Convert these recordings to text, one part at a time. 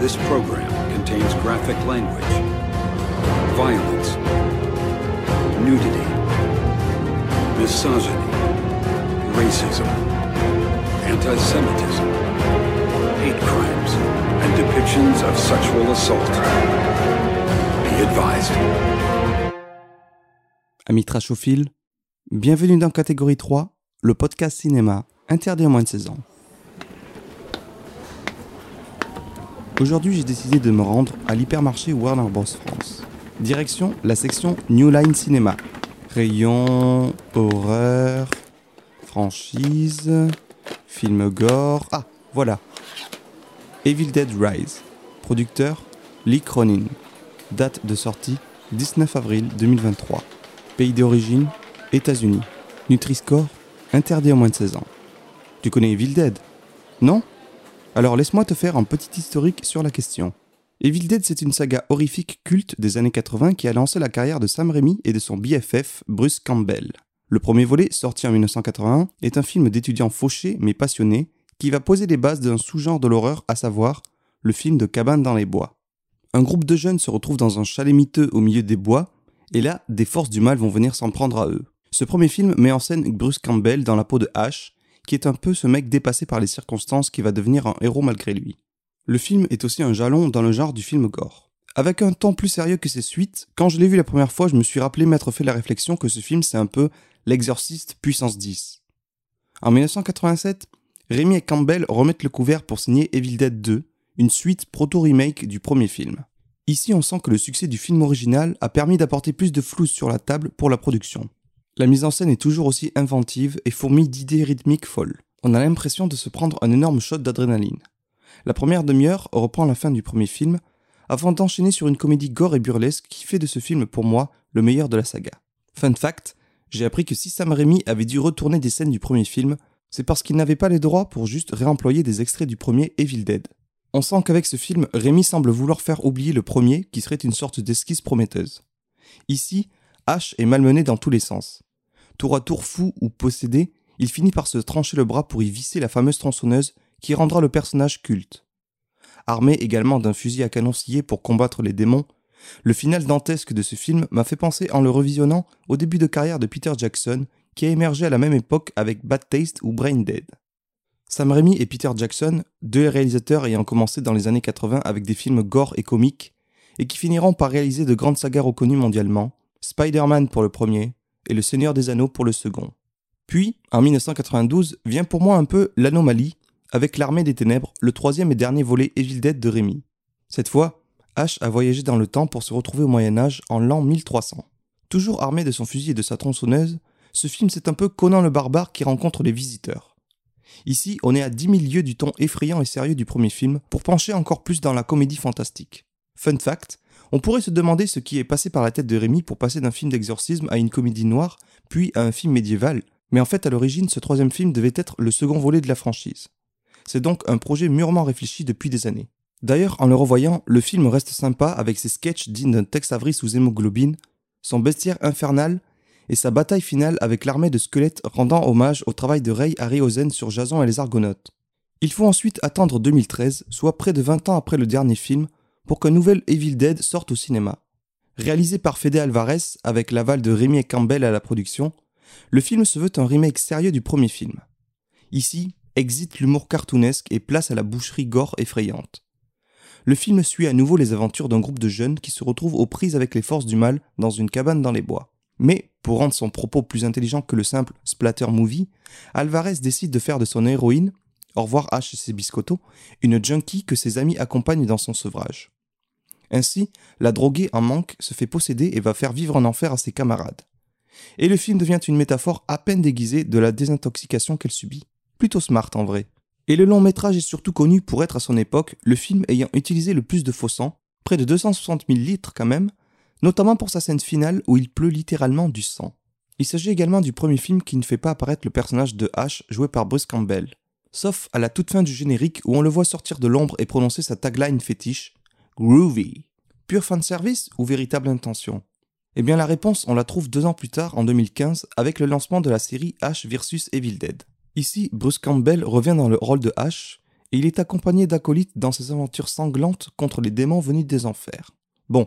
This program contains graphic language, violence, nudity, misogyny, racism, anti-Semitism, hate crimes, and depictions of sexual assault. Be advised. Amis trashophiles, bienvenue dans Catégorie 3, le podcast cinéma interdit à moins de 16 ans. Aujourd'hui, j'ai décidé de me rendre à l'hypermarché Warner Bros. France. Direction la section New Line Cinéma. Rayon, horreur, franchise, film gore. Ah, voilà. Evil Dead Rise. Producteur Lee Cronin. Date de sortie 19 avril 2023. Pays d'origine États-Unis. Nutri-Score interdit aux moins de 16 ans. Tu connais Evil Dead? Non? Alors laisse-moi te faire un petit historique sur la question. Evil Dead, c'est une saga horrifique culte des années 80 qui a lancé la carrière de Sam Raimi et de son BFF, Bruce Campbell. Le premier volet, sorti en 1981, est un film d'étudiants fauchés mais passionnés qui va poser les bases d'un sous-genre de l'horreur, à savoir le film de cabane dans les bois. Un groupe de jeunes se retrouve dans un chalet miteux au milieu des bois, et là, des forces du mal vont venir s'en prendre à eux. Ce premier film met en scène Bruce Campbell dans la peau de Ash, qui est un peu ce mec dépassé par les circonstances qui va devenir un héros malgré lui. Le film est aussi un jalon dans le genre du film gore. Avec un ton plus sérieux que ses suites, quand je l'ai vu la première fois, je me suis rappelé m'être fait la réflexion que ce film c'est un peu l'exorciste puissance 10. En 1987, Rémi et Campbell remettent le couvert pour signer Evil Dead 2, une suite proto-remake du premier film. Ici, on sent que le succès du film original a permis d'apporter plus de flou sur la table pour la production. La mise en scène est toujours aussi inventive et fourmille d'idées rythmiques folles. On a l'impression de se prendre un énorme shot d'adrénaline. La première demi-heure reprend la fin du premier film, avant d'enchaîner sur une comédie gore et burlesque qui fait de ce film pour moi le meilleur de la saga. Fun fact, j'ai appris que si Sam Raimi avait dû retourner des scènes du premier film, c'est parce qu'il n'avait pas les droits pour juste réemployer des extraits du premier Evil Dead. On sent qu'avec ce film, Raimi semble vouloir faire oublier le premier qui serait une sorte d'esquisse prometteuse. Ici, Ash est malmené dans tous les sens tour à tour fou ou possédé, il finit par se trancher le bras pour y visser la fameuse tronçonneuse qui rendra le personnage culte. Armé également d'un fusil à canon scié pour combattre les démons, le final dantesque de ce film m'a fait penser en le revisionnant au début de carrière de Peter Jackson qui a émergé à la même époque avec Bad Taste ou Brain Dead. Sam Raimi et Peter Jackson, deux réalisateurs ayant commencé dans les années 80 avec des films gore et comiques, et qui finiront par réaliser de grandes sagas reconnues mondialement, Spider-Man pour le premier, et Le Seigneur des Anneaux pour le second. Puis, en 1992, vient pour moi un peu l'anomalie, avec L'Armée des Ténèbres, le troisième et dernier volet Dead de Rémi. Cette fois, Ash a voyagé dans le temps pour se retrouver au Moyen Âge en l'an 1300. Toujours armé de son fusil et de sa tronçonneuse, ce film c'est un peu Conan le barbare qui rencontre les visiteurs. Ici, on est à 10 000 lieues du ton effrayant et sérieux du premier film pour pencher encore plus dans la comédie fantastique. Fun fact, on pourrait se demander ce qui est passé par la tête de Rémi pour passer d'un film d'exorcisme à une comédie noire, puis à un film médiéval, mais en fait à l'origine ce troisième film devait être le second volet de la franchise. C'est donc un projet mûrement réfléchi depuis des années. D'ailleurs, en le revoyant, le film reste sympa avec ses sketchs dignes d'un Tex Avery sous hémoglobine, son bestiaire infernal et sa bataille finale avec l'armée de squelettes rendant hommage au travail de Ray Harryhausen sur Jason et les Argonautes. Il faut ensuite attendre 2013, soit près de 20 ans après le dernier film, pour qu'un nouvel Evil Dead sorte au cinéma. Réalisé par Fede Alvarez avec l'aval de Rémi et Campbell à la production, le film se veut un remake sérieux du premier film. Ici, exit l'humour cartoonesque et place à la boucherie gore effrayante. Le film suit à nouveau les aventures d'un groupe de jeunes qui se retrouvent aux prises avec les forces du mal dans une cabane dans les bois. Mais, pour rendre son propos plus intelligent que le simple splatter movie, Alvarez décide de faire de son héroïne, au revoir H et ses biscottos, une junkie que ses amis accompagnent dans son sevrage. Ainsi, la droguée en manque se fait posséder et va faire vivre un enfer à ses camarades. Et le film devient une métaphore à peine déguisée de la désintoxication qu'elle subit. Plutôt smart en vrai. Et le long métrage est surtout connu pour être à son époque le film ayant utilisé le plus de faux sang, près de 260 000 litres quand même, notamment pour sa scène finale où il pleut littéralement du sang. Il s'agit également du premier film qui ne fait pas apparaître le personnage de Ash joué par Bruce Campbell, sauf à la toute fin du générique où on le voit sortir de l'ombre et prononcer sa tagline fétiche Groovy. Pure fanservice ou véritable intention? Eh bien la réponse on la trouve deux ans plus tard en 2015 avec le lancement de la série Ash vs Evil Dead. Ici, Bruce Campbell revient dans le rôle de Ash et il est accompagné d'acolytes dans ses aventures sanglantes contre les démons venus des enfers. Bon,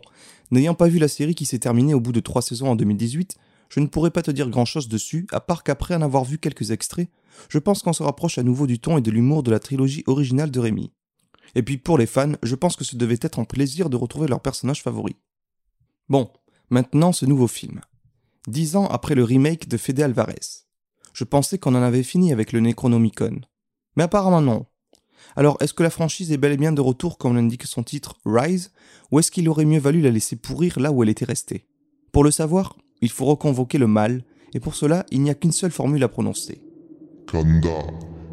n'ayant pas vu la série qui s'est terminée au bout de trois saisons en 2018, je ne pourrais pas te dire grand chose dessus, à part qu'après en avoir vu quelques extraits, je pense qu'on se rapproche à nouveau du ton et de l'humour de la trilogie originale de Rémi. Et puis pour les fans, je pense que ce devait être un plaisir de retrouver leur personnage favori. Bon, maintenant ce nouveau film. Dix ans après le remake de Fede Alvarez. Je pensais qu'on en avait fini avec le Necronomicon. Mais apparemment non. Alors, est-ce que la franchise est bel et bien de retour comme l'indique son titre Rise, ou est-ce qu'il aurait mieux valu la laisser pourrir là où elle était restée? Pour le savoir, il faut reconvoquer le mal, et pour cela, il n'y a qu'une seule formule à prononcer.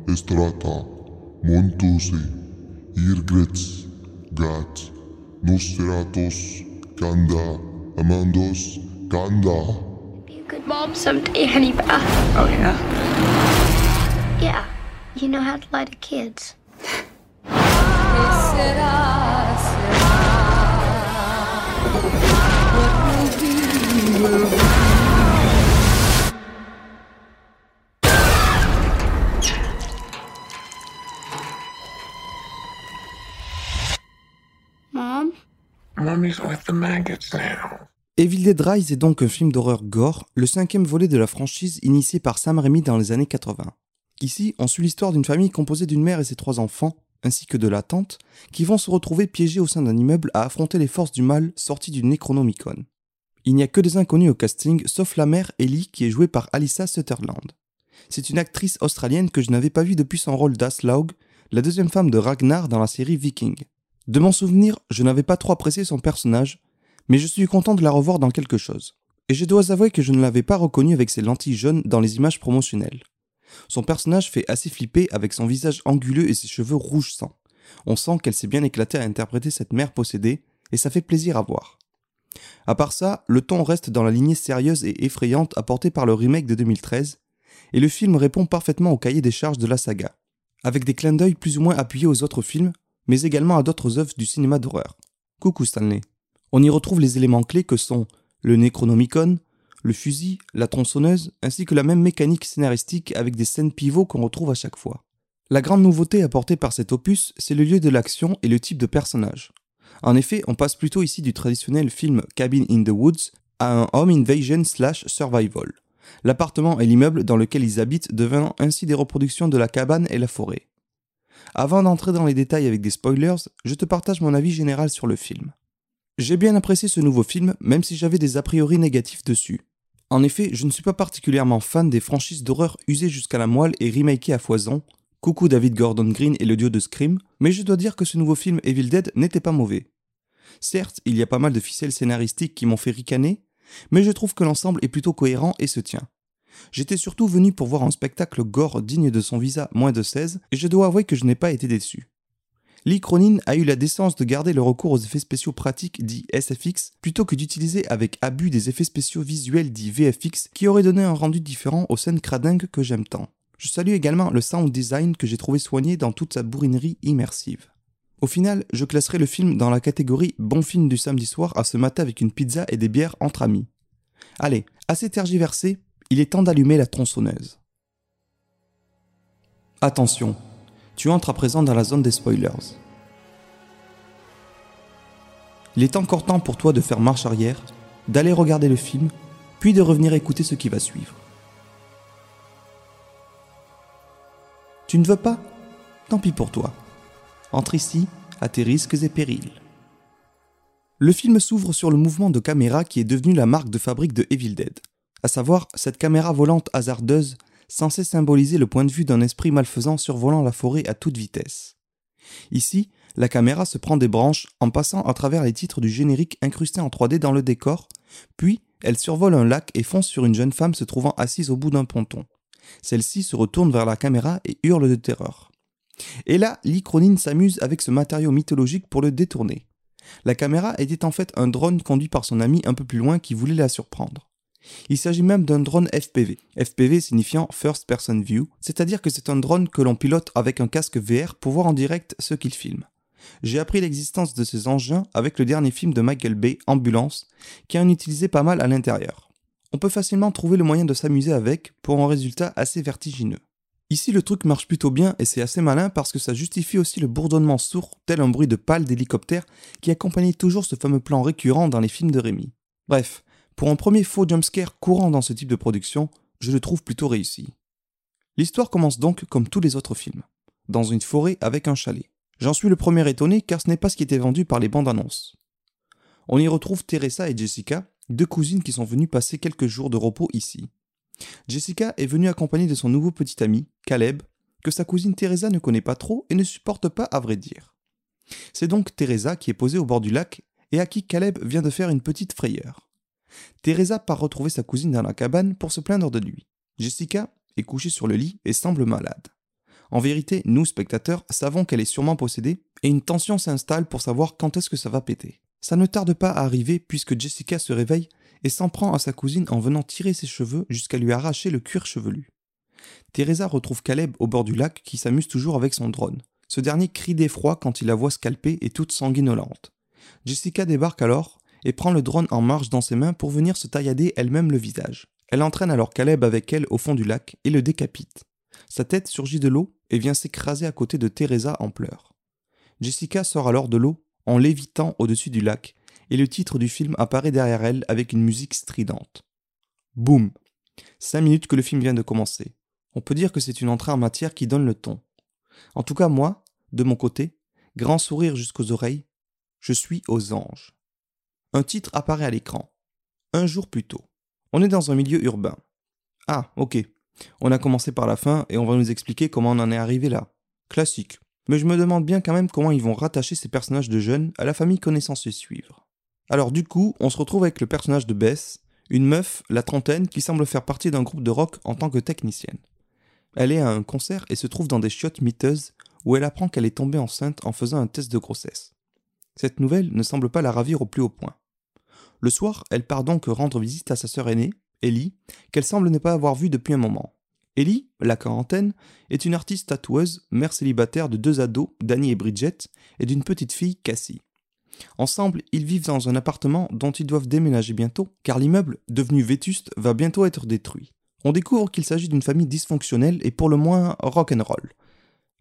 Estrata, Irgrets, Gat, Nosferatos, Kanda, Amandos, Kanda. Be a good mom someday, Hannibal. Oh, yeah? Yeah, you know how to lie to kids. Mommy's with. Evil Dead Rise est donc un film d'horreur gore, le cinquième volet de la franchise initié par Sam Raimi dans les années 80. Ici, on suit l'histoire d'une famille composée d'une mère et ses trois enfants, ainsi que de la tante, qui vont se retrouver piégés au sein d'un immeuble à affronter les forces du mal sorties du Necronomicon. Il n'y a que des inconnus au casting, sauf la mère Ellie qui est jouée par Alyssa Sutherland. C'est une actrice australienne que je n'avais pas vue depuis son rôle d'Aslaug, la deuxième femme de Ragnar dans la série Viking. De mon souvenir, je n'avais pas trop apprécié son personnage, mais je suis content de la revoir dans quelque chose. Et je dois avouer que je ne l'avais pas reconnue avec ses lentilles jaunes dans les images promotionnelles. Son personnage fait assez flipper avec son visage anguleux et ses cheveux rouge sang. On sent qu'elle s'est bien éclatée à interpréter cette mère possédée, et ça fait plaisir à voir. À part ça, le ton reste dans la lignée sérieuse et effrayante apportée par le remake de 2013, et le film répond parfaitement au cahier des charges de la saga, avec des clins d'œil plus ou moins appuyés aux autres films, mais également à d'autres œuvres du cinéma d'horreur. Coucou Stanley. On y retrouve les éléments clés que sont le Necronomicon, le fusil, la tronçonneuse, ainsi que la même mécanique scénaristique avec des scènes pivots qu'on retrouve à chaque fois. La grande nouveauté apportée par cet opus, c'est le lieu de l'action et le type de personnage. En effet, on passe plutôt ici du traditionnel film Cabin in the Woods à un home invasion slash survival. L'appartement et l'immeuble dans lequel ils habitent devenant ainsi des reproductions de la cabane et la forêt. Avant d'entrer dans les détails avec des spoilers, je te partage mon avis général sur le film. J'ai bien apprécié ce nouveau film, même si j'avais des a priori négatifs dessus. En effet, je ne suis pas particulièrement fan des franchises d'horreur usées jusqu'à la moelle et remakées à foison. Coucou David Gordon Green et le dieu de Scream, mais je dois dire que ce nouveau film Evil Dead n'était pas mauvais. Certes, il y a pas mal de ficelles scénaristiques qui m'ont fait ricaner, mais je trouve que l'ensemble est plutôt cohérent et se tient. J'étais surtout venu pour voir un spectacle gore digne de son visa moins de 16, et je dois avouer que je n'ai pas été déçu. Lee Cronin a eu la décence de garder le recours aux effets spéciaux pratiques dits SFX plutôt que d'utiliser avec abus des effets spéciaux visuels dits VFX qui auraient donné un rendu différent aux scènes cradingues que j'aime tant. Je salue également le sound design que j'ai trouvé soigné dans toute sa bourrinerie immersive. Au final, je classerai le film dans la catégorie bon film du samedi soir à se mater avec une pizza et des bières entre amis. Allez, assez tergiversé, il est temps d'allumer la tronçonneuse. Attention, tu entres à présent dans la zone des spoilers. Il est encore temps pour toi de faire marche arrière, d'aller regarder le film, puis de revenir écouter ce qui va suivre. Tu ne veux pas? Tant pis pour toi. Entre ici, à tes risques et périls. Le film s'ouvre sur le mouvement de caméra qui est devenu la marque de fabrique de Evil Dead, à savoir cette caméra volante hasardeuse censée symboliser le point de vue d'un esprit malfaisant survolant la forêt à toute vitesse. Ici, la caméra se prend des branches en passant à travers les titres du générique incrustés en 3D dans le décor, puis elle survole un lac et fonce sur une jeune femme se trouvant assise au bout d'un ponton. Celle-ci se retourne vers la caméra et hurle de terreur. Et là, Lee Cronin s'amuse avec ce matériau mythologique pour le détourner. La caméra était en fait un drone conduit par son ami un peu plus loin qui voulait la surprendre. Il s'agit même d'un drone FPV. FPV signifiant First Person View, c'est-à-dire que c'est un drone que l'on pilote avec un casque VR pour voir en direct ce qu'il filme. J'ai appris l'existence de ces engins avec le dernier film de Michael Bay, Ambulance, qui en utilisait pas mal à l'intérieur. On peut facilement trouver le moyen de s'amuser avec pour un résultat assez vertigineux. Ici, le truc marche plutôt bien et c'est assez malin parce que ça justifie aussi le bourdonnement sourd, tel un bruit de pales d'hélicoptère qui accompagnait toujours ce fameux plan récurrent dans les films de Rémi. Bref, pour un premier faux jumpscare courant dans ce type de production, je le trouve plutôt réussi. L'histoire commence donc comme tous les autres films, dans une forêt avec un chalet. J'en suis le premier étonné car ce n'est pas ce qui était vendu par les bandes annonces. On y retrouve Teresa et Jessica, deux cousines qui sont venues passer quelques jours de repos ici. Jessica est venue accompagnée de son nouveau petit ami, Caleb, que sa cousine Teresa ne connaît pas trop et ne supporte pas à vrai dire. C'est donc Teresa qui est posée au bord du lac et à qui Caleb vient de faire une petite frayeur. Teresa part retrouver sa cousine dans la cabane pour se plaindre de lui. Jessica est couchée sur le lit et semble malade. En vérité, nous, spectateurs, savons qu'elle est sûrement possédée et une tension s'installe pour savoir quand est-ce que ça va péter. Ça ne tarde pas à arriver puisque Jessica se réveille et s'en prend à sa cousine en venant tirer ses cheveux jusqu'à lui arracher le cuir chevelu. Teresa retrouve Caleb au bord du lac qui s'amuse toujours avec son drone. Ce dernier crie d'effroi quand il la voit scalpée et toute sanguinolente. Jessica débarque alors et prend le drone en marche dans ses mains pour venir se taillader elle-même le visage. Elle entraîne alors Caleb avec elle au fond du lac et le décapite. Sa tête surgit de l'eau et vient s'écraser à côté de Teresa en pleurs. Jessica sort alors de l'eau en lévitant au-dessus du lac et le titre du film apparaît derrière elle avec une musique stridente. Boum Cinq minutes que le film vient de commencer. On peut dire que c'est une entrée en matière qui donne le ton. En tout cas, moi, de mon côté, grand sourire jusqu'aux oreilles, je suis aux anges. Un titre apparaît à l'écran. Un jour plus tôt. On est dans un milieu urbain. Ah, ok. On a commencé par la fin et on va nous expliquer comment on en est arrivé là. Classique. Mais je me demande bien quand même comment ils vont rattacher ces personnages de jeunes à la famille connaissance et suivre. Alors du coup, on se retrouve avec le personnage de Bess, une meuf, la trentaine, qui semble faire partie d'un groupe de rock en tant que technicienne. Elle est à un concert et se trouve dans des chiottes miteuses où elle apprend qu'elle est tombée enceinte en faisant un test de grossesse. Cette nouvelle ne semble pas la ravir au plus haut point. Le soir, elle part donc rendre visite à sa sœur aînée, Ellie, qu'elle semble ne pas avoir vue depuis un moment. Ellie, la quarantaine, est une artiste tatoueuse, mère célibataire de deux ados, Danny et Bridget, et d'une petite fille, Cassie. Ensemble, ils vivent dans un appartement dont ils doivent déménager bientôt, car l'immeuble, devenu vétuste, va bientôt être détruit. On découvre qu'il s'agit d'une famille dysfonctionnelle et pour le moins rock'n'roll.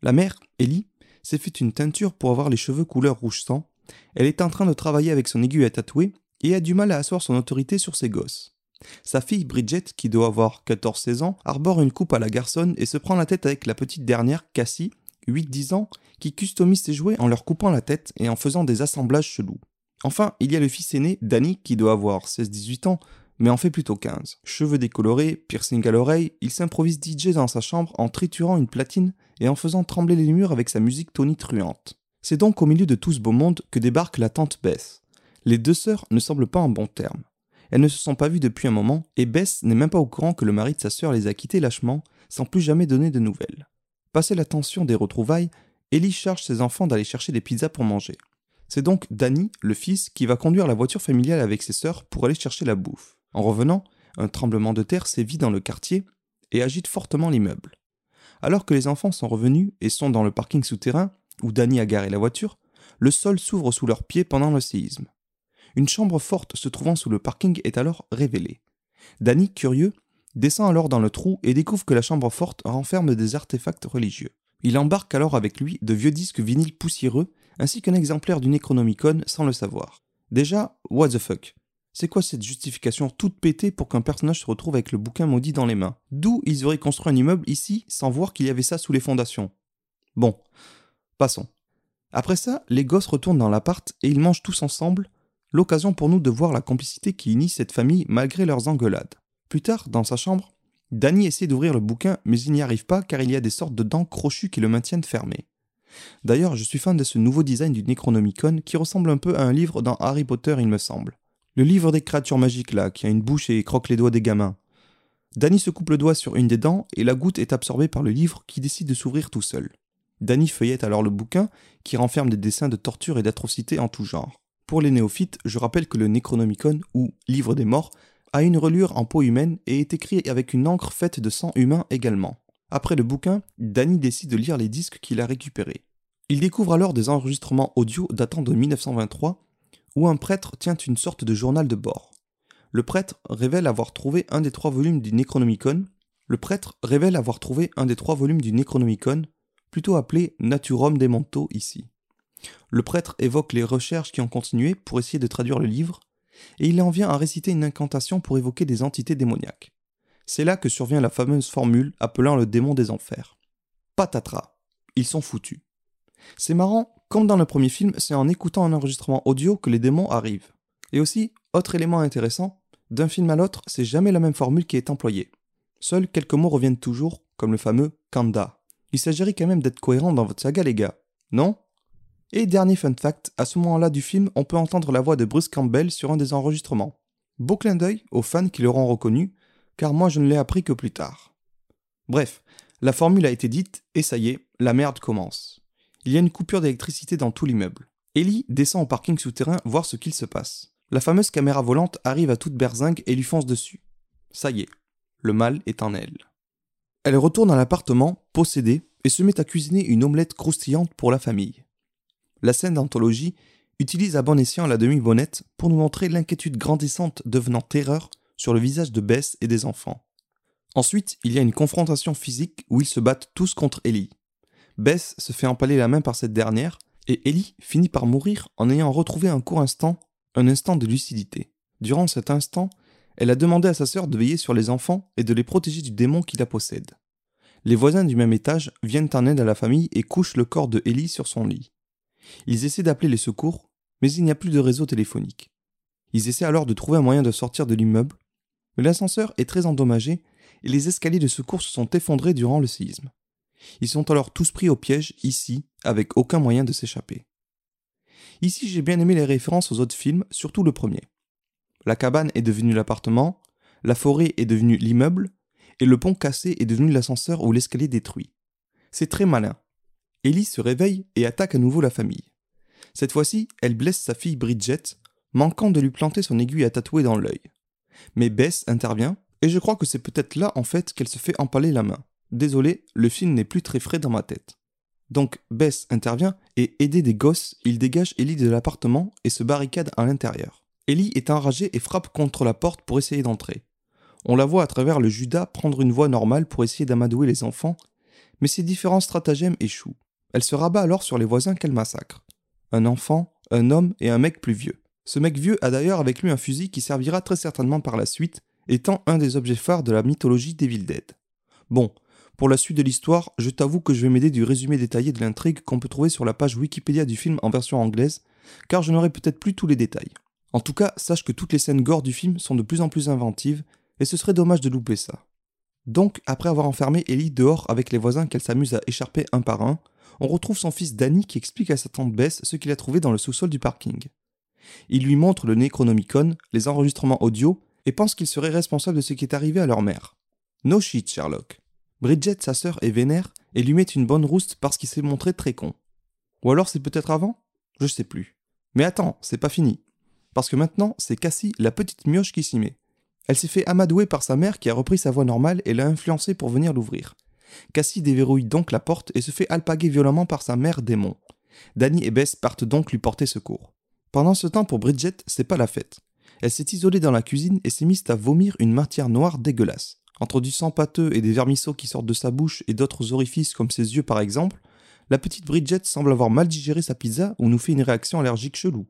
La mère, Ellie, s'est fait une teinture pour avoir les cheveux couleur rouge sang. Elle est en train de travailler avec son aiguille à tatouer et a du mal à asseoir son autorité sur ses gosses. Sa fille Bridget, qui doit avoir 14-16 ans, arbore une coupe à la garçonne et se prend la tête avec la petite dernière, Cassie, 8-10 ans, qui customise ses jouets en leur coupant la tête et en faisant des assemblages chelous. Enfin, il y a le fils aîné, Danny, qui doit avoir 16-18 ans, mais en fait plutôt 15. Cheveux décolorés, piercing à l'oreille, il s'improvise DJ dans sa chambre en triturant une platine et en faisant trembler les murs avec sa musique tonitruante. C'est donc au milieu de tout ce beau monde que débarque la tante Bess. Les deux sœurs ne semblent pas en bon terme. Elles ne se sont pas vues depuis un moment, et Bess n'est même pas au courant que le mari de sa sœur les a quittées lâchement, sans plus jamais donner de nouvelles. Passé la tension des retrouvailles, Ellie charge ses enfants d'aller chercher des pizzas pour manger. C'est donc Danny, le fils, qui va conduire la voiture familiale avec ses sœurs pour aller chercher la bouffe. En revenant, un tremblement de terre sévit dans le quartier et agite fortement l'immeuble. Alors que les enfants sont revenus et sont dans le parking souterrain, où Danny a garé la voiture, le sol s'ouvre sous leurs pieds pendant le séisme. Une chambre forte se trouvant sous le parking est alors révélée. Danny, curieux, descend alors dans le trou et découvre que la chambre forte renferme des artefacts religieux. Il embarque alors avec lui de vieux disques vinyles poussiéreux ainsi qu'un exemplaire du Necronomicon sans le savoir. Déjà, what the fuck? C'est quoi cette justification toute pétée pour qu'un personnage se retrouve avec le bouquin maudit dans les mains? D'où ils auraient construit un immeuble ici sans voir qu'il y avait ça sous les fondations? Bon, passons. Après ça, les gosses retournent dans l'appart et ils mangent tous ensemble, l'occasion pour nous de voir la complicité qui unit cette famille malgré leurs engueulades. Plus tard, dans sa chambre, Danny essaie d'ouvrir le bouquin, mais il n'y arrive pas car il y a des sortes de dents crochues qui le maintiennent fermé. D'ailleurs, je suis fan de ce nouveau design du Necronomicon qui ressemble un peu à un livre dans Harry Potter, il me semble. Le livre des créatures magiques là, qui a une bouche et croque les doigts des gamins. Danny se coupe le doigt sur une des dents et la goutte est absorbée par le livre qui décide de s'ouvrir tout seul. Danny feuillette alors le bouquin qui renferme des dessins de torture et d'atrocités en tout genre. Pour les néophytes, je rappelle que le Necronomicon, ou Livre des morts, a une reliure en peau humaine et est écrit avec une encre faite de sang humain également. Après le bouquin, Danny décide de lire les disques qu'il a récupérés. Il découvre alors des enregistrements audio datant de 1923 où un prêtre tient une sorte de journal de bord. Le prêtre révèle avoir trouvé un des trois volumes du Necronomicon. Le prêtre révèle avoir trouvé un des trois volumes du Necronomicon, plutôt appelé Naturom Demonto ici. Le prêtre évoque les recherches qui ont continué pour essayer de traduire le livre, et il en vient à réciter une incantation pour évoquer des entités démoniaques. C'est là que survient la fameuse formule appelant le démon des enfers. Patatras, ils sont foutus. C'est marrant, comme dans le premier film, c'est en écoutant un enregistrement audio que les démons arrivent. Et aussi, autre élément intéressant, d'un film à l'autre, c'est jamais la même formule qui est employée. Seuls quelques mots reviennent toujours, comme le fameux Kanda. Il s'agirait quand même d'être cohérent dans votre saga, les gars, non? Et dernier fun fact, à ce moment-là du film, on peut entendre la voix de Bruce Campbell sur un des enregistrements. Beau clin d'œil aux fans qui l'auront reconnu, car moi je ne l'ai appris que plus tard. Bref, la formule a été dite, et ça y est, la merde commence. Il y a une coupure d'électricité dans tout l'immeuble. Ellie descend au parking souterrain voir ce qu'il se passe. La fameuse caméra volante arrive à toute berzingue et lui fonce dessus. Ça y est, le mal est en elle. Elle retourne à l'appartement, possédée, et se met à cuisiner une omelette croustillante pour la famille. La scène d'anthologie utilise à bon escient la demi-bonnette pour nous montrer l'inquiétude grandissante devenant terreur sur le visage de Bess et des enfants. Ensuite, il y a une confrontation physique où ils se battent tous contre Ellie. Bess se fait empaler la main par cette dernière, et Ellie finit par mourir en ayant retrouvé un court instant, un instant de lucidité. Durant cet instant, elle a demandé à sa sœur de veiller sur les enfants et de les protéger du démon qui la possède. Les voisins du même étage viennent en aide à la famille et couchent le corps de Ellie sur son lit. Ils essaient d'appeler les secours, mais il n'y a plus de réseau téléphonique. Ils essaient alors de trouver un moyen de sortir de l'immeuble, mais l'ascenseur est très endommagé et les escaliers de secours se sont effondrés durant le séisme. Ils sont alors tous pris au piège ici, avec aucun moyen de s'échapper. Ici, j'ai bien aimé les références aux autres films, surtout le premier. La cabane est devenue l'appartement, la forêt est devenue l'immeuble, et le pont cassé est devenu l'ascenseur ou l'escalier détruit. C'est très malin. Ellie se réveille et attaque à nouveau la famille. Cette fois-ci, elle blesse sa fille Bridget, manquant de lui planter son aiguille à tatouer dans l'œil. Mais Bess intervient, et je crois que c'est peut-être là en fait qu'elle se fait empaler la main. Désolé, le film n'est plus très frais dans ma tête. Donc Bess intervient et aidé des gosses, il dégage Ellie de l'appartement et se barricade à l'intérieur. Ellie est enragée et frappe contre la porte pour essayer d'entrer. On la voit à travers le Judas prendre une voie normale pour essayer d'amadouer les enfants, mais ses différents stratagèmes échouent. Elle se rabat alors sur les voisins qu'elle massacre. Un enfant, un homme et un mec plus vieux. Ce mec vieux a d'ailleurs avec lui un fusil qui servira très certainement par la suite, étant un des objets phares de la mythologie d'Evil Dead. Bon, pour la suite de l'histoire, je t'avoue que je vais m'aider du résumé détaillé de l'intrigue qu'on peut trouver sur la page Wikipédia du film en version anglaise, car je n'aurai peut-être plus tous les détails. En tout cas, sache que toutes les scènes gore du film sont de plus en plus inventives, et ce serait dommage de louper ça. Donc, après avoir enfermé Ellie dehors avec les voisins qu'elle s'amuse à écharper un par un, on retrouve son fils Danny qui explique à sa tante Bess ce qu'il a trouvé dans le sous-sol du parking. Il lui montre le Necronomicon, les enregistrements audio, et pense qu'il serait responsable de ce qui est arrivé à leur mère. No shit, Sherlock. Bridget, sa sœur, est vénère et lui met une bonne rouste parce qu'il s'est montré très con. Ou alors c'est peut-être avant? Je sais plus. Mais attends, c'est pas fini. Parce que maintenant, c'est Cassie, la petite mioche, qui s'y met. Elle s'est fait amadouer par sa mère qui a repris sa voix normale et l'a influencée pour venir l'ouvrir. Cassie déverrouille donc la porte et se fait alpaguer violemment par sa mère démon. Danny et Bess partent donc lui porter secours. Pendant ce temps, pour Bridget, c'est pas la fête. Elle s'est isolée dans la cuisine et s'est mise à vomir une matière noire dégueulasse. Entre du sang pâteux et des vermisseaux qui sortent de sa bouche et d'autres orifices comme ses yeux par exemple, la petite Bridget semble avoir mal digéré sa pizza ou nous fait une réaction allergique chelou.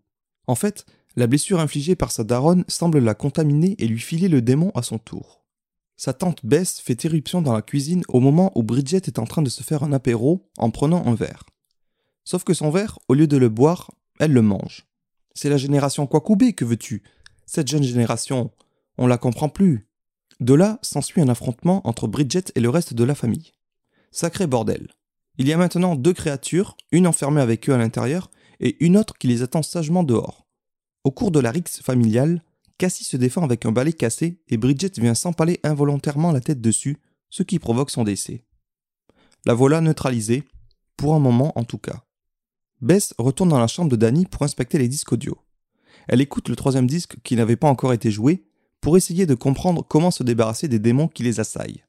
En fait, la blessure infligée par sa daronne semble la contaminer et lui filer le démon à son tour. Sa tante Bess fait éruption dans la cuisine au moment où Bridget est en train de se faire un apéro en prenant un verre. Sauf que son verre, au lieu de le boire, elle le mange. C'est la génération Kwakubé, que veux-tu? Cette jeune génération, on la comprend plus. De là s'ensuit un affrontement entre Bridget et le reste de la famille. Sacré bordel. Il y a maintenant deux créatures, une enfermée avec eux à l'intérieur et une autre qui les attend sagement dehors. Au cours de la rixe familiale, Cassie se défend avec un balai cassé et Bridget vient s'empaler involontairement la tête dessus, ce qui provoque son décès. La voilà neutralisée, pour un moment en tout cas. Bess retourne dans la chambre de Danny pour inspecter les disques audio. Elle écoute le troisième disque qui n'avait pas encore été joué pour essayer de comprendre comment se débarrasser des démons qui les assaillent.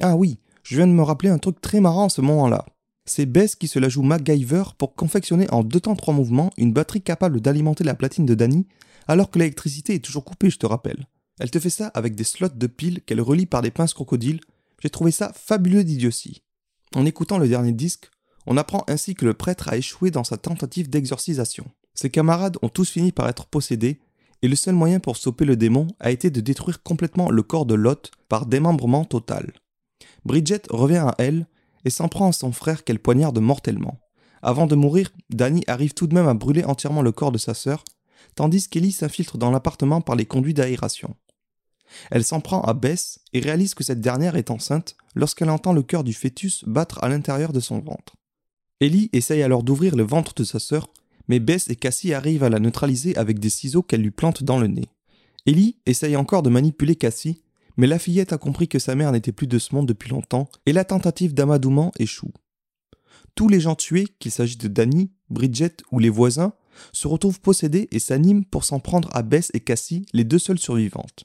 Ah oui, je viens de me rappeler un truc très marrant à ce moment-là. C'est Bess qui se la joue MacGyver pour confectionner en deux temps trois mouvements une batterie capable d'alimenter la platine de Danny alors que l'électricité est toujours coupée, je te rappelle. Elle te fait ça avec des slots de piles qu'elle relie par des pinces crocodiles. J'ai trouvé ça fabuleux d'idiotie. En écoutant le dernier disque, on apprend ainsi que le prêtre a échoué dans sa tentative d'exorcisation. Ses camarades ont tous fini par être possédés, et le seul moyen pour stopper le démon a été de détruire complètement le corps de Lot par démembrement total. Bridget revient à elle et s'en prend à son frère qu'elle poignarde mortellement. Avant de mourir, Danny arrive tout de même à brûler entièrement le corps de sa sœur, tandis qu'Ellie s'infiltre dans l'appartement par les conduits d'aération. Elle s'en prend à Bess et réalise que cette dernière est enceinte lorsqu'elle entend le cœur du fœtus battre à l'intérieur de son ventre. Ellie essaye alors d'ouvrir le ventre de sa sœur, mais Bess et Cassie arrivent à la neutraliser avec des ciseaux qu'elle lui plante dans le nez. Ellie essaye encore de manipuler Cassie, mais la fillette a compris que sa mère n'était plus de ce monde depuis longtemps et la tentative d'amadouement échoue. Tous les gens tués, qu'il s'agisse de Danny, Bridget ou les voisins, se retrouvent possédés et s'animent pour s'en prendre à Bess et Cassie, les deux seules survivantes.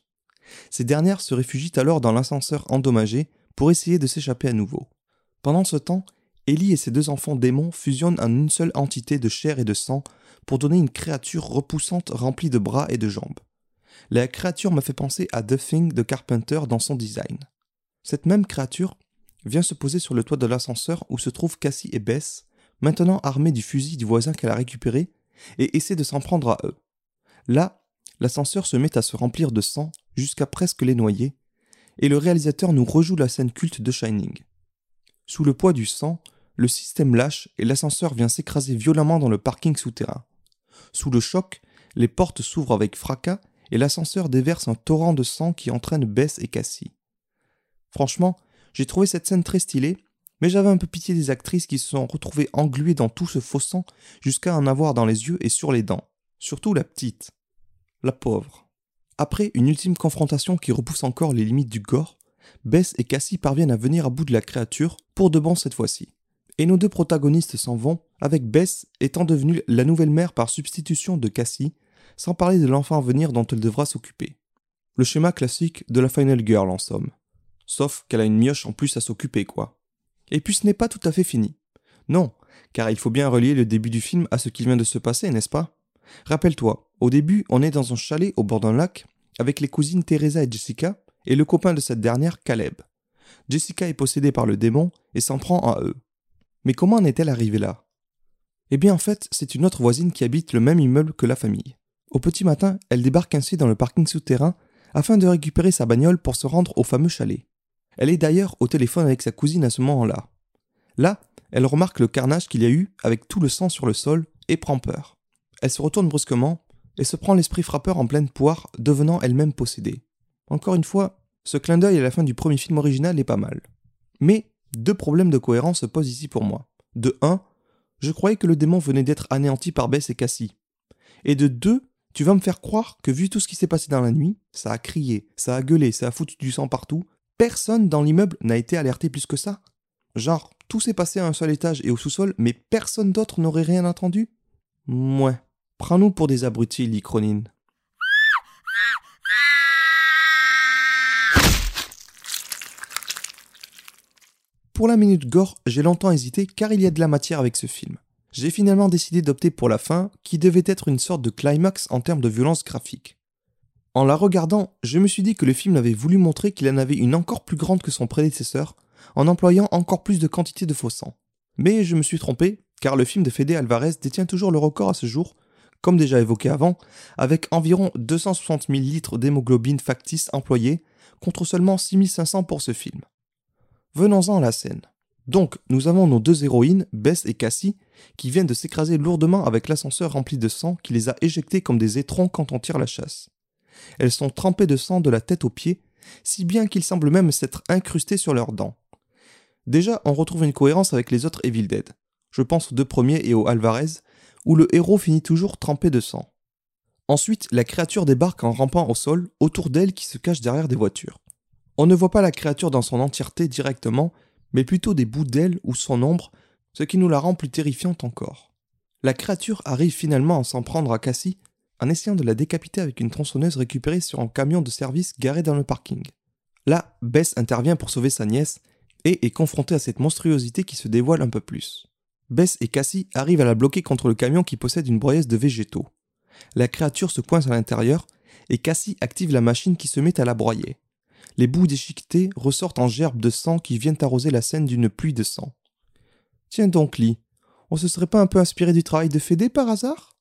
Ces dernières se réfugient alors dans l'ascenseur endommagé pour essayer de s'échapper à nouveau. Pendant ce temps, Ellie et ses deux enfants démons fusionnent en une seule entité de chair et de sang pour donner une créature repoussante remplie de bras et de jambes. La créature me fait penser à The Thing de Carpenter dans son design. Cette même créature vient se poser sur le toit de l'ascenseur où se trouvent Cassie et Bess, maintenant armées du fusil du voisin qu'elle a récupéré, et essaie de s'en prendre à eux. Là, l'ascenseur se met à se remplir de sang jusqu'à presque les noyer, et le réalisateur nous rejoue la scène culte de Shining. Sous le poids du sang, le système lâche et l'ascenseur vient s'écraser violemment dans le parking souterrain. Sous le choc, les portes s'ouvrent avec fracas et l'ascenseur déverse un torrent de sang qui entraîne Bess et Cassie. Franchement, j'ai trouvé cette scène très stylée, mais j'avais un peu pitié des actrices qui se sont retrouvées engluées dans tout ce faux sang jusqu'à en avoir dans les yeux et sur les dents. Surtout la petite. La pauvre. Après une ultime confrontation qui repousse encore les limites du gore, Bess et Cassie parviennent à venir à bout de la créature, pour de bon cette fois-ci. Et nos deux protagonistes s'en vont, avec Bess étant devenue la nouvelle mère par substitution de Cassie, sans parler de l'enfant à venir dont elle devra s'occuper. Le schéma classique de la Final Girl en somme. Sauf qu'elle a une mioche en plus à s'occuper, quoi. Et puis ce n'est pas tout à fait fini. Non, car il faut bien relier le début du film à ce qui vient de se passer, n'est-ce pas? Rappelle-toi, au début, on est dans un chalet au bord d'un lac, avec les cousines Teresa et Jessica, et le copain de cette dernière, Caleb. Jessica est possédée par le démon et s'en prend à eux. Mais comment en est-elle arrivée là? Eh bien en fait, c'est une autre voisine qui habite le même immeuble que la famille. Au petit matin, elle débarque ainsi dans le parking souterrain afin de récupérer sa bagnole pour se rendre au fameux chalet. Elle est d'ailleurs au téléphone avec sa cousine à ce moment-là. Là, elle remarque le carnage qu'il y a eu avec tout le sang sur le sol et prend peur. Elle se retourne brusquement et se prend l'esprit frappeur en pleine poire, devenant elle-même possédée. Encore une fois, ce clin d'œil à la fin du premier film original est pas mal. Mais deux problèmes de cohérence se posent ici pour moi. De 1, je croyais que le démon venait d'être anéanti par Bess et Cassie. Et de 2, tu vas me faire croire que vu tout ce qui s'est passé dans la nuit, ça a crié, ça a gueulé, ça a foutu du sang partout, personne dans l'immeuble n'a été alerté plus que ça. Genre, tout s'est passé à un seul étage et au sous-sol, mais personne d'autre n'aurait rien entendu? Mouais. Prends-nous pour des abrutis, Lee Cronin. Pour la minute gore, j'ai longtemps hésité car il y a de la matière avec ce film. J'ai finalement décidé d'opter pour la fin, qui devait être une sorte de climax en termes de violence graphique. En la regardant, je me suis dit que le film avait voulu montrer qu'il en avait une encore plus grande que son prédécesseur, en employant encore plus de quantité de faux sang. Mais je me suis trompé, car le film de Fede Alvarez détient toujours le record à ce jour, comme déjà évoqué avant, avec environ 260 000 litres d'hémoglobine factice employés, contre seulement 6500 pour ce film. Venons-en à la scène. Donc, nous avons nos deux héroïnes, Bess et Cassie, qui viennent de s'écraser lourdement avec l'ascenseur rempli de sang qui les a éjectées comme des étrons quand on tire la chasse. Elles sont trempées de sang de la tête aux pieds, si bien qu'ils semblent même s'être incrustés sur leurs dents. Déjà, on retrouve une cohérence avec les autres Evil Dead. Je pense aux deux premiers et au Alvarez, où le héros finit toujours trempé de sang. Ensuite, la créature débarque en rampant au sol, autour d'elle qui se cache derrière des voitures. On ne voit pas la créature dans son entièreté directement, mais plutôt des bouts d'ailes ou son ombre, ce qui nous la rend plus terrifiante encore. La créature arrive finalement à s'en prendre à Cassie en essayant de la décapiter avec une tronçonneuse récupérée sur un camion de service garé dans le parking. Là, Bess intervient pour sauver sa nièce et est confrontée à cette monstruosité qui se dévoile un peu plus. Bess et Cassie arrivent à la bloquer contre le camion qui possède une broyeuse de végétaux. La créature se coince à l'intérieur et Cassie active la machine qui se met à la broyer. Les bouts déchiquetés ressortent en gerbes de sang qui viennent arroser la scène d'une pluie de sang. Tiens donc, Lee, on se serait pas un peu inspiré du travail de Fédé par hasard?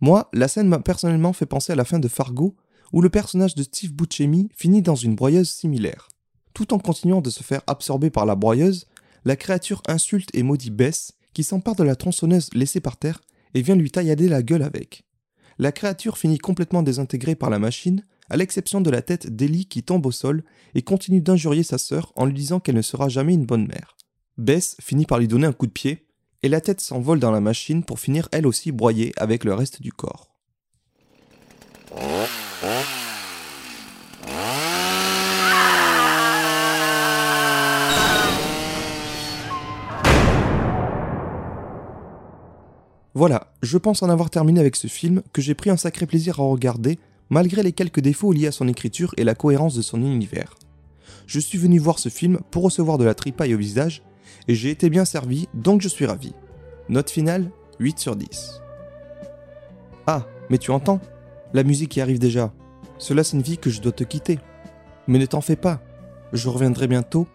Moi, la scène m'a personnellement fait penser à la fin de Fargo, où le personnage de Steve Buscemi finit dans une broyeuse similaire. Tout en continuant de se faire absorber par la broyeuse, la créature insulte et maudit Bess, qui s'empare de la tronçonneuse laissée par terre et vient lui taillader la gueule avec. La créature finit complètement désintégrée par la machine, à l'exception de la tête d'Ellie qui tombe au sol et continue d'injurier sa sœur en lui disant qu'elle ne sera jamais une bonne mère. Bess finit par lui donner un coup de pied, et la tête s'envole dans la machine pour finir elle aussi broyée avec le reste du corps. Voilà, je pense en avoir terminé avec ce film que j'ai pris un sacré plaisir à regarder malgré les quelques défauts liés à son écriture et la cohérence de son univers. Je suis venu voir ce film pour recevoir de la tripaille au visage et j'ai été bien servi donc je suis ravi. Note finale 8 sur 10. Ah, mais tu entends? La musique y arrive déjà. Cela signifie que je dois te quitter. Mais ne t'en fais pas, je reviendrai bientôt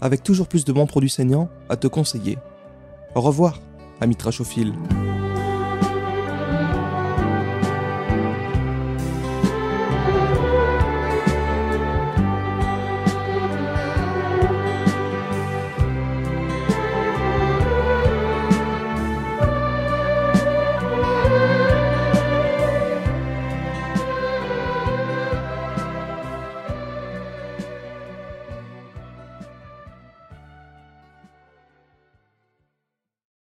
avec toujours plus de bons produits saignants à te conseiller. Au revoir, ami trachophile.